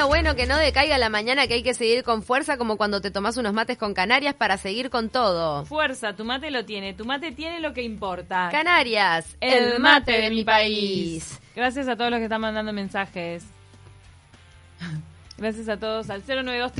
Bueno, bueno, que no decaiga la mañana, que hay que seguir con fuerza, como cuando te tomas unos mates con Canarias para seguir con todo. Fuerza, tu mate lo tiene, tu mate tiene lo que importa. Canarias, el, mate, de mi país. Gracias a todos los que están mandando mensajes. Gracias a todos al 092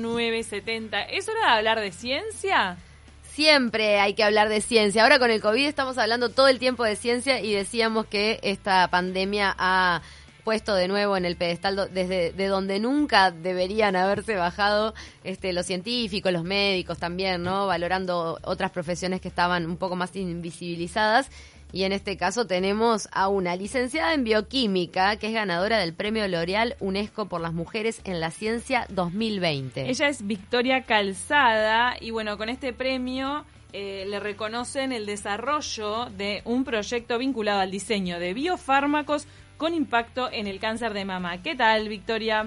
00970 ¿Es hora de hablar de ciencia? Siempre hay que hablar de ciencia. Ahora con el COVID estamos hablando todo el tiempo de ciencia y decíamos que esta pandemia ha puesto de nuevo en el pedestal desde de donde nunca deberían haberse bajado este, los científicos, los médicos también, ¿no? Valorando otras profesiones que estaban un poco más invisibilizadas. Y en este caso tenemos a una licenciada en bioquímica que es ganadora del premio L'Oreal UNESCO por las mujeres en la ciencia 2020. Ella es Victoria Calzada y bueno, con este premio eh, le reconocen el desarrollo de un proyecto vinculado al diseño de biofármacos con impacto en el cáncer de mama. ¿Qué tal, Victoria?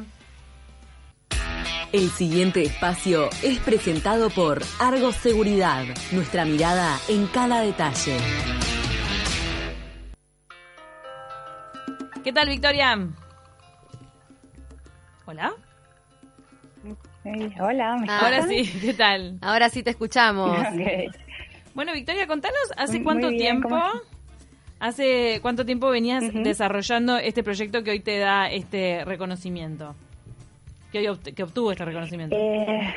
El siguiente espacio es presentado por Argos Seguridad, nuestra mirada en cada detalle. ¿Qué tal, Victoria? Hola. hola, Ahora sí, ¿qué tal? Ahora sí te escuchamos. Bueno, Victoria, contanos, ¿hace cuánto tiempo ¿Hace cuánto tiempo venías desarrollando este proyecto que hoy te da este reconocimiento? Que, hoy que obtuvo este reconocimiento. Eh,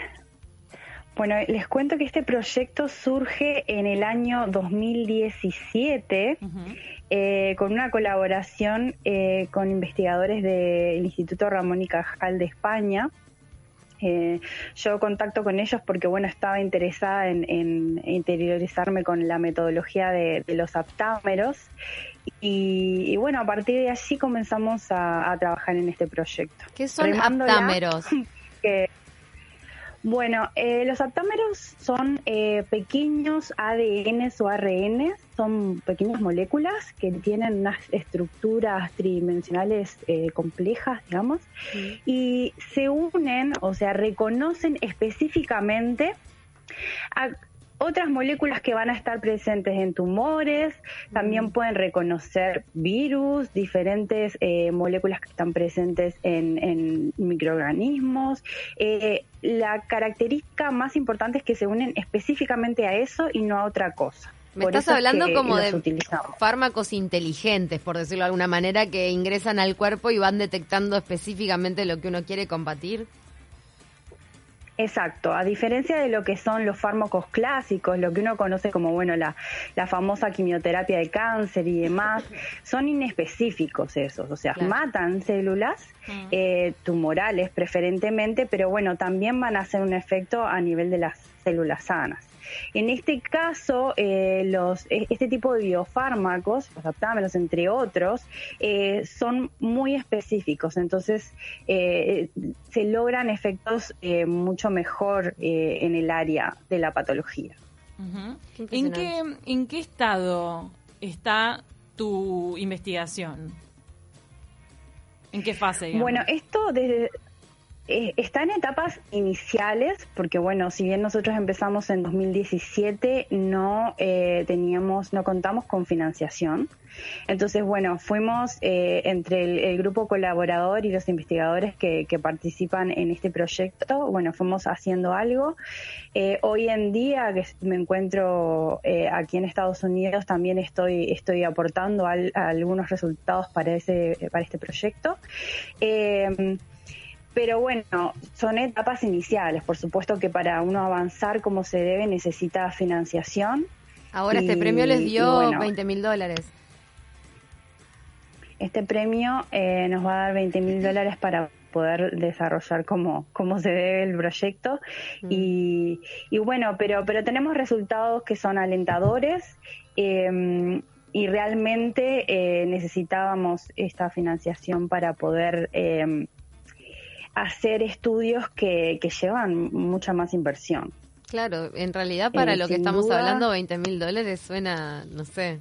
bueno, les cuento que este proyecto surge en el año 2017 eh, con una colaboración eh, con investigadores del Instituto Ramón y Cajal de España. Eh, yo contacto con ellos porque, bueno, estaba interesada en, interiorizarme con la metodología de, los aptámeros y, bueno, a partir de allí comenzamos a, trabajar en este proyecto. ¿Qué son aptámeros? Bueno, eh, los aptámeros son eh, pequeños ADN o ARN, son pequeñas moléculas que tienen unas estructuras tridimensionales eh, complejas, digamos, y se unen, o sea, reconocen específicamente a otras moléculas que van a estar presentes en tumores, también pueden reconocer virus, diferentes eh, moléculas que están presentes en, microorganismos. Eh, la característica más importante es que se unen específicamente a eso y no a otra cosa. Me estás hablando como de fármacos inteligentes, por decirlo de alguna manera, que ingresan al cuerpo y van detectando específicamente lo que uno quiere combatir. Exacto, a diferencia de lo que son los fármacos clásicos, lo que uno conoce como bueno la, la famosa quimioterapia de cáncer y demás, son inespecíficos esos, o sea, matan células mm. eh, tumorales preferentemente, pero bueno, también van a hacer un efecto a nivel de las células sanas. En este caso, eh, los, e, este tipo de biofármacos, los aptámeros entre otros, eh, son muy específicos, entonces eh, se logran efectos mucho mejor en el área de la patología. ¿En, qué, ¿En qué estado está tu investigación? ¿En qué fase? Bueno, esto desde, eh, está en etapas iniciales, porque bueno, si bien nosotros empezamos en 2017, no eh, teníamos, no contamos con financiación. Entonces, bueno, fuimos eh, entre el, grupo colaborador y los investigadores que, participan en este proyecto, bueno, fuimos haciendo algo. hoy en día, que me encuentro aquí en Estados Unidos, también estoy, estoy aportando algunos resultados para, ese, para este proyecto. Pero bueno, son etapas iniciales. Por supuesto que para uno avanzar como se debe necesita financiación. Ahora este premio les dio 20 mil dólares. Este premio eh, nos va a dar 20 mil dólares para poder desarrollar como, como se debe el proyecto. Mm. Y, y, bueno, pero, pero tenemos resultados que son alentadores. Eh, y realmente eh, necesitábamos esta financiación para poder eh, hacer estudios que, llevan mucha más inversión. Claro, en realidad para eh, lo que estamos hablando, 20 mil dólares suena, no sé,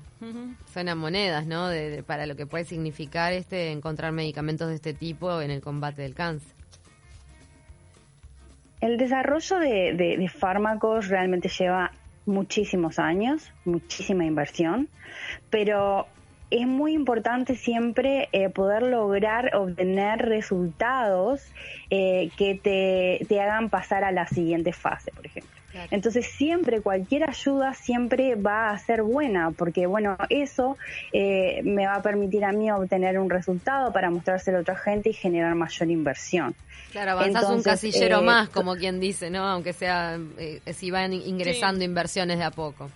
suena monedas, ¿no? De, para lo que puede significar este encontrar medicamentos de este tipo en el combate del cáncer. El desarrollo de, de fármacos realmente lleva muchísimos años, muchísima inversión, pero es muy importante siempre eh, poder lograr obtener resultados eh, que te, te hagan pasar a la siguiente fase, por ejemplo. Entonces siempre, cualquier ayuda siempre va a ser buena, porque bueno, eso eh, me va a permitir a mí obtener un resultado para mostrárselo a otra gente y generar mayor inversión. Claro, avanzas un casillero más, como quien dice, ¿no? Aunque sea, si van ingresando inversiones de a poco.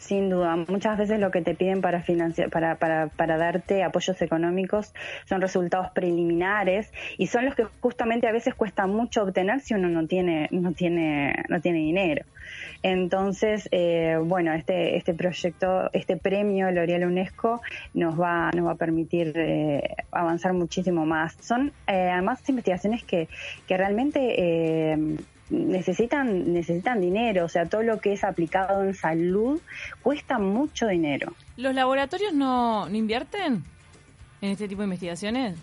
Sin duda, muchas veces lo que te piden para financiar, para, para, para darte apoyos económicos son resultados preliminares y son los que justamente a veces cuesta mucho obtener si uno no tiene, no tiene, no tiene dinero. Entonces, eh, bueno, este, este proyecto, este premio L'Oreal UNESCO nos va, nos va a permitir eh, avanzar muchísimo más. Son eh, además investigaciones que, que realmente necesitan, necesitan dinero, o sea, todo lo que es aplicado en salud cuesta mucho dinero. ¿Los laboratorios no, invierten en este tipo de investigaciones?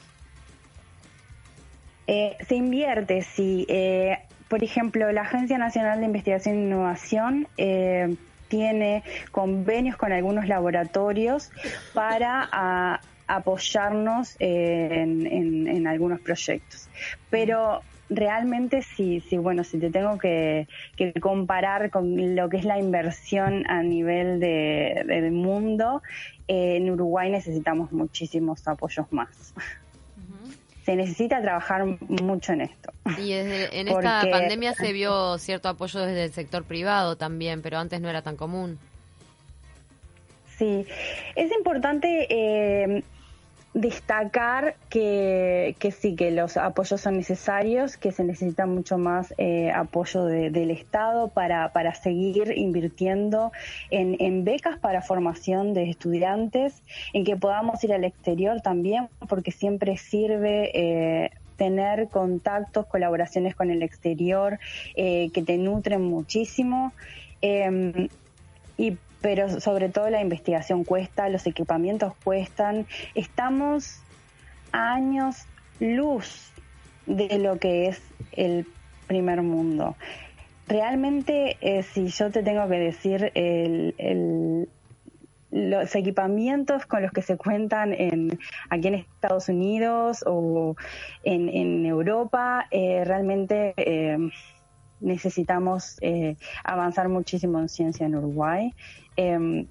Eh, se invierte, sí. Eh, por ejemplo, la Agencia Nacional de Investigación e Innovación eh, tiene convenios con algunos laboratorios para apoyarnos en, en, algunos proyectos. Pero realmente sí, sí, bueno, si te tengo que, comparar con lo que es la inversión a nivel de, del mundo, eh, en Uruguay necesitamos muchísimos apoyos más. Se necesita trabajar mucho en esto. Y en esta pandemia se vio cierto apoyo desde el sector privado también, pero antes no era tan común. Sí, es importante eh, destacar que, que, sí, que los apoyos son necesarios, que se necesita mucho más eh, apoyo del Estado para, para seguir invirtiendo en, en, becas para formación de estudiantes, en que podamos ir al exterior también, porque siempre sirve. Eh, tener contactos, colaboraciones con el exterior eh, que te nutren muchísimo. Em, y pero sobre todo la investigación cuesta, los equipamientos cuestan. Estamos a años luz de lo que es el primer mundo. Realmente, eh, si yo te tengo que decir los equipamientos con los que se cuentan en, aquí en Estados Unidos o en, Europa, eh, realmente eh, necesitamos avanzar muchísimo en ciencia en Uruguay. Em,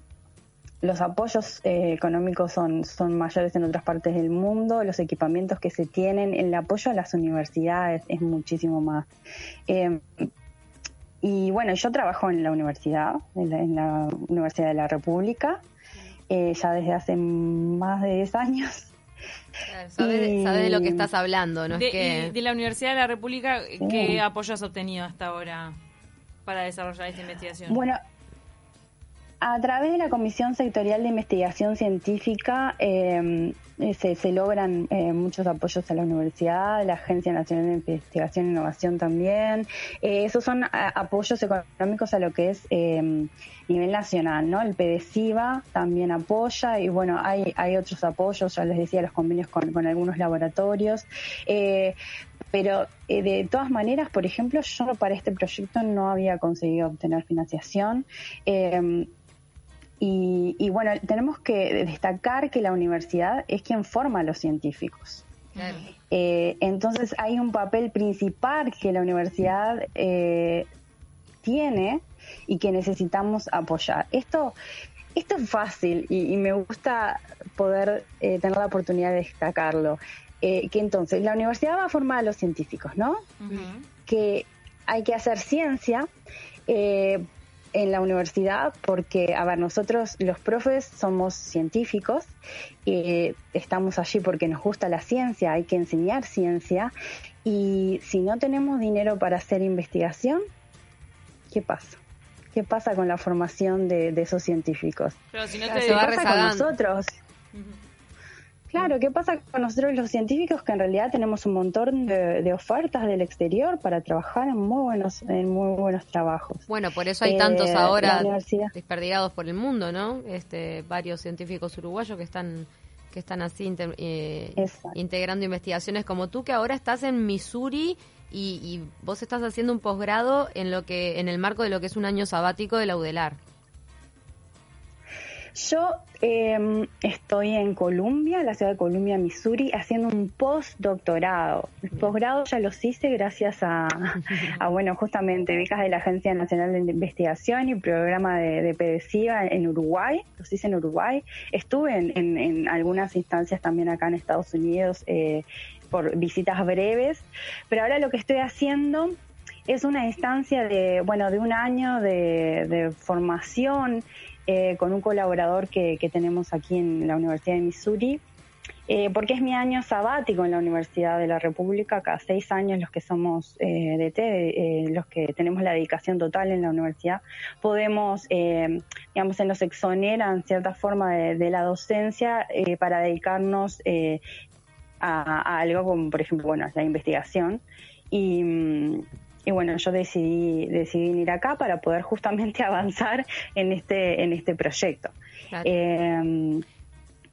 los apoyos eh, económicos son, son mayores en otras partes del mundo, los equipamientos que se tienen, el apoyo a las universidades es muchísimo más. Em, y bueno, yo trabajo en la universidad, en la, Universidad de la República, eh, ya desde hace más de 10 años. Sabes de lo que estás hablando, ¿no? De, que... de la Universidad de la República, ¿qué apoyo has obtenido hasta ahora para desarrollar esta investigación? Bueno, a través de la Comisión Sectorial de Investigación Científica eh, se, logran eh, muchos apoyos a la universidad, la Agencia Nacional de Investigación e Innovación también. Eh, esos son apoyos económicos a lo que es nivel nacional, ¿no? El PDCIVA también apoya y bueno, hay, hay otros apoyos, ya les decía, los convenios con, con algunos laboratorios. pero de todas maneras, por ejemplo, yo para este proyecto no había conseguido obtener financiación. Y, bueno, tenemos que destacar que la universidad es quien forma a los científicos. Eh, entonces hay un papel principal que la universidad eh, tiene y que necesitamos apoyar. Esto, esto es fácil y, me gusta poder eh, tener la oportunidad de destacarlo. que entonces la universidad va a formar a los científicos, ¿no? Que hay que hacer ciencia, en la universidad porque, a ver, nosotros los profes somos científicos, y estamos allí porque nos gusta la ciencia, hay que enseñar ciencia y si no tenemos dinero para hacer investigación, ¿qué pasa? ¿Qué pasa con la formación de, esos científicos? Pero si no te ¿Qué pasa con nosotros? Claro, ¿qué pasa con nosotros los científicos que en realidad tenemos un montón de, ofertas del exterior para trabajar en muy buenos en muy buenos trabajos? Bueno, por eso hay tantos eh, ahora desperdigados por el mundo, ¿no? Este, varios científicos uruguayos que están que están así eh, integrando investigaciones como tú que ahora estás en Missouri y, y vos estás haciendo un posgrado en lo que en el marco de lo que es un año sabático de la UDELAR. Yo em, estoy en Columbia, la ciudad de Columbia, Missouri, haciendo un postdoctorado. El posgrado ya los hice gracias a, bueno, justamente becas de la Agencia Nacional de Investigación y programa de, de en Uruguay. Los hice en Uruguay. Estuve en, algunas instancias también acá en Estados Unidos eh, por visitas breves, pero ahora lo que estoy haciendo es una instancia de, bueno, de un año de, de formación eh, con un colaborador que, tenemos aquí en la Universidad de Missouri, eh, porque es mi año sabático en la Universidad de la República, cada seis años los que somos eh, de T, los que tenemos la dedicación total en la universidad, podemos, digamos, se nos exonera en cierta forma de, la docencia para dedicarnos a, a, algo como, por ejemplo, bueno, la investigación. Y, mm, y bueno, yo decidí, decidí venir acá para poder justamente avanzar en este, en este proyecto. Eh,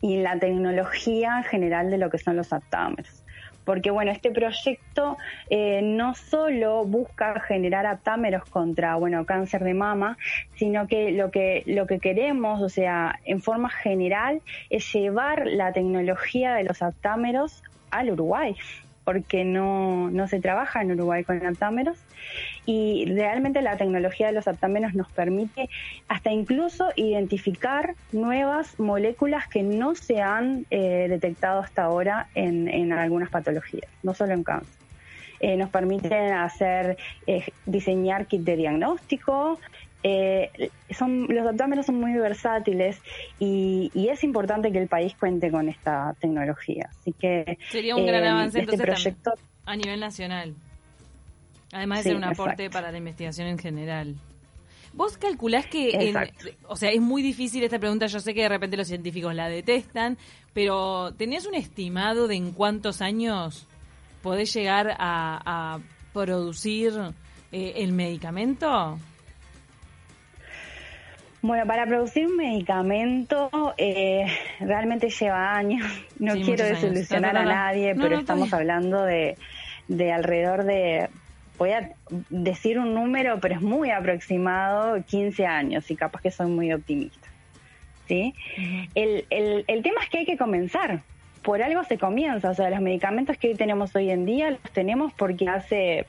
y la tecnología general de lo que son los aptámeros. Porque bueno, este proyecto eh, no solo busca generar aptámeros contra bueno cáncer de mama, sino que lo que lo que queremos, o sea, en forma general, es llevar la tecnología de los aptámeros al Uruguay porque no, no se trabaja en Uruguay con aptámeros y realmente la tecnología de los aptámeros nos permite hasta incluso identificar nuevas moléculas que no se han eh, detectado hasta ahora en, en algunas patologías, no solo en cáncer. Eh, nos permiten hacer, eh, diseñar kit de diagnóstico, eh, son, los aptámeros son muy versátiles y, es importante que el país cuente con esta tecnología. Así que sería un gran eh, avance este proyecto a nivel nacional. Además de ser un aporte para la investigación en general. Vos calculás que, o sea, es muy difícil esta pregunta, yo sé que de repente los científicos la detestan, pero ¿tenías un estimado de en cuántos años podés llegar a, producir eh, el medicamento? Bueno, para producir un medicamento eh, realmente lleva años. No quiero desilusionar a nadie, pero estamos hablando de, de alrededor de, voy a decir un número, pero es muy aproximado, 15 años, y capaz que soy muy optimista. ¿sí? el, el, el tema es que hay que comenzar. Por algo se comienza. O sea, los medicamentos que tenemos hoy en día los tenemos porque hace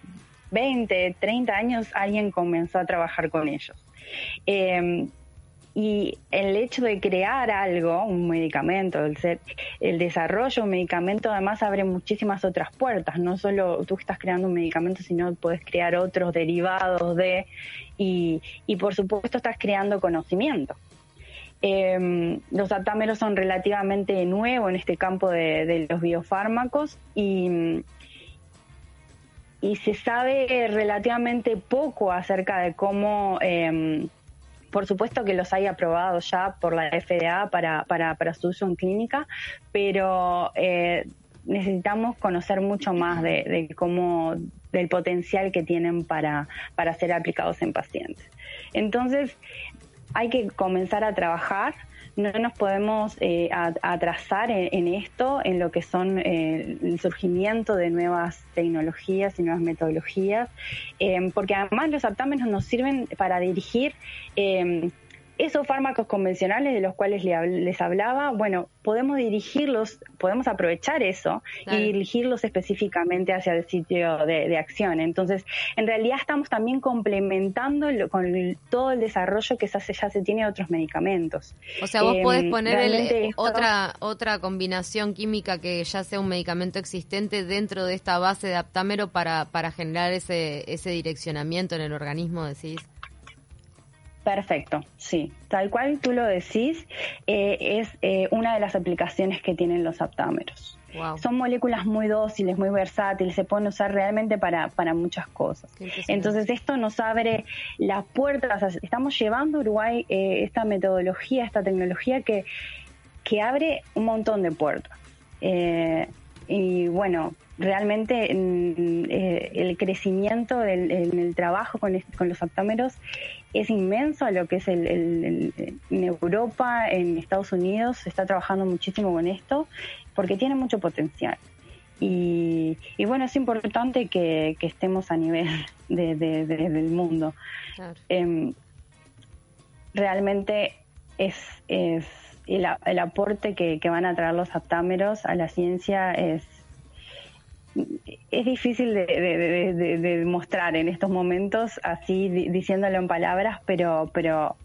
20, 30 años alguien comenzó a trabajar con ellos. Eh, y el hecho de crear algo, un medicamento, el, ser, el desarrollo de un medicamento además abre muchísimas otras puertas. No solo tú estás creando un medicamento, sino puedes crear otros derivados de, y, y por supuesto estás creando conocimiento. Em, los aptámeros son relativamente nuevos en este campo de, los biofármacos y, y se sabe relativamente poco acerca de cómo eh, por supuesto que los hay aprobados ya por la FDA para, para, para su uso en clínica, pero eh, necesitamos conocer mucho más de, cómo del potencial que tienen para, para ser aplicados en pacientes. Entonces, hay que comenzar a trabajar no nos podemos eh, atrasar en, esto, en lo que son eh, el surgimiento de nuevas tecnologías y nuevas metodologías, eh, porque además los aptámenos nos sirven para dirigir esos fármacos convencionales de los cuales les hablaba, bueno, podemos dirigirlos, podemos aprovechar eso y dirigirlos específicamente hacia el sitio de, acción. Entonces, en realidad estamos también complementando con todo el desarrollo que ya se tiene de otros medicamentos. O sea, vos podés em, poner otra, otra combinación química que ya sea un medicamento existente dentro de esta base de aptámero para, para generar ese, ese direccionamiento en el organismo, decís. Perfecto, sí. Tal cual tú lo decís, eh, es eh, una de las aplicaciones que tienen los aptámeros. Son moléculas muy dóciles, muy versátiles, se pueden usar realmente para, para muchas cosas. Entonces esto nos abre las puertas, estamos llevando a Uruguay eh, esta metodología, esta tecnología que, que abre un montón de puertas. y bueno, realmente mm, el crecimiento en el trabajo con, con los aptámeros es inmenso a lo que es el, en Europa, en Estados Unidos, se está trabajando muchísimo con esto porque tiene mucho potencial. Y, bueno, es importante que, estemos a nivel de, del mundo. Em, realmente es, es el, el aporte que, que, van a traer los aptámeros a la ciencia es es difícil de, mostrar en estos momentos así diciéndolo en palabras pero pero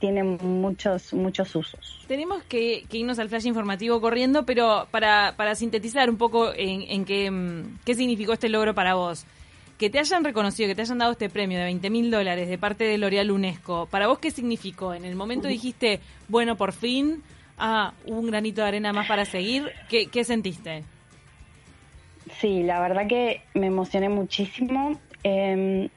tiene muchos muchos usos tenemos que, irnos al flash informativo corriendo pero para, sintetizar un poco en, qué, qué significó este logro para vos que te hayan reconocido, que te hayan dado este premio de 20 mil dólares de parte de L'Oreal UNESCO, ¿para vos qué significó? En el momento dijiste, bueno, por fin, ah, un granito de arena más para seguir. ¿Qué, qué sentiste? Sí, la verdad que me emocioné muchísimo. Eh,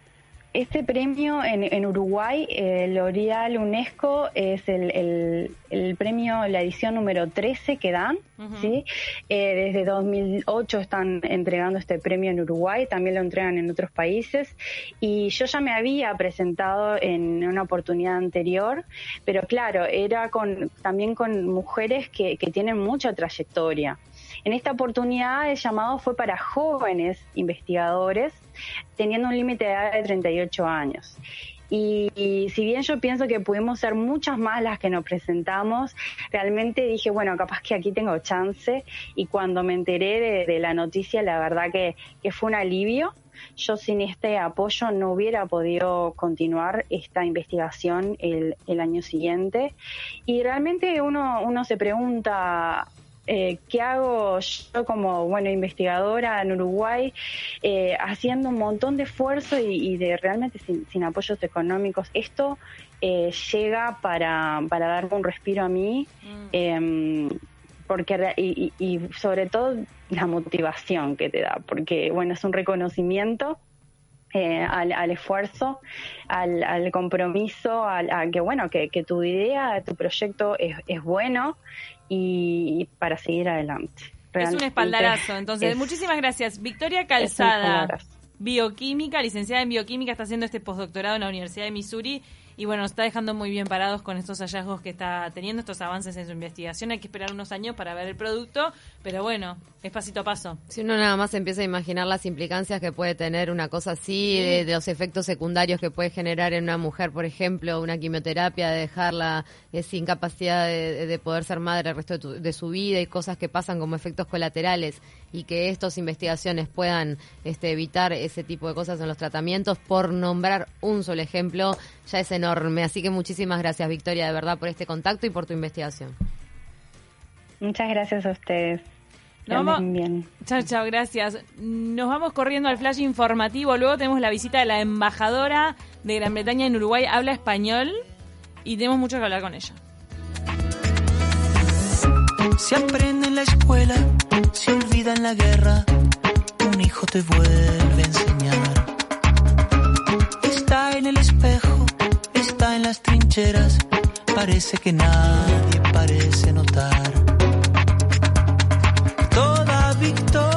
este premio en, Uruguay, el L'Oreal UNESCO, es el, premio, la edición número 13 que dan, ¿sí? Eh, desde 2008 están entregando este premio en Uruguay, también lo entregan en otros países. Y yo ya me había presentado en una oportunidad anterior, pero claro, era con, también con mujeres que, que tienen mucha trayectoria. En esta oportunidad el llamado fue para jóvenes investigadores, teniendo un límite de edad de 38 años. Y, si bien yo pienso que pudimos ser muchas más las que nos presentamos, realmente dije, bueno, capaz que aquí tengo chance. Y cuando me enteré de, la noticia, la verdad que, fue un alivio. Yo sin este apoyo no hubiera podido continuar esta investigación el, el año siguiente. Y realmente uno, uno se pregunta, eh, ¿qué hago yo como bueno investigadora en Uruguay eh, haciendo un montón de esfuerzo y, de realmente sin, apoyos económicos? Esto eh, llega para, para darme un respiro a mí. Mm. Em, porque y, sobre todo la motivación que te da, porque bueno, es un reconocimiento al, esfuerzo, al, compromiso, a que bueno, que, tu idea, tu proyecto es, es bueno y, para seguir adelante. es un espaldarazo, entonces. muchísimas gracias. Victoria Calzada, bioquímica, licenciada en bioquímica, está haciendo este postdoctorado en la Universidad de Missouri y bueno, nos está dejando muy bien parados con estos hallazgos que está teniendo, estos avances en su investigación. Hay que esperar unos años para ver el producto, pero bueno, es pasito a paso. Si uno nada más empieza a imaginar las implicancias que puede tener una cosa así, de, los efectos secundarios que puede generar en una mujer, por ejemplo, una quimioterapia, de dejarla eh, sin capacidad de, poder ser madre el resto de, de, su vida y cosas que pasan como efectos colaterales y que estas investigaciones puedan este, evitar ese tipo de cosas en los tratamientos, por nombrar un solo ejemplo, ya es enorme. Así que muchísimas gracias, Victoria, de verdad, por este contacto y por tu investigación. Muchas gracias a ustedes. bien. Chao, chao, gracias. Nos vamos corriendo al flash informativo. Luego tenemos la visita de la embajadora de Gran Bretaña en Uruguay. Habla español y tenemos mucho que hablar con ella. Se aprende en la escuela, se olvida en la guerra. Un hijo te vuelve a enseñar. Parece que nadie parece notar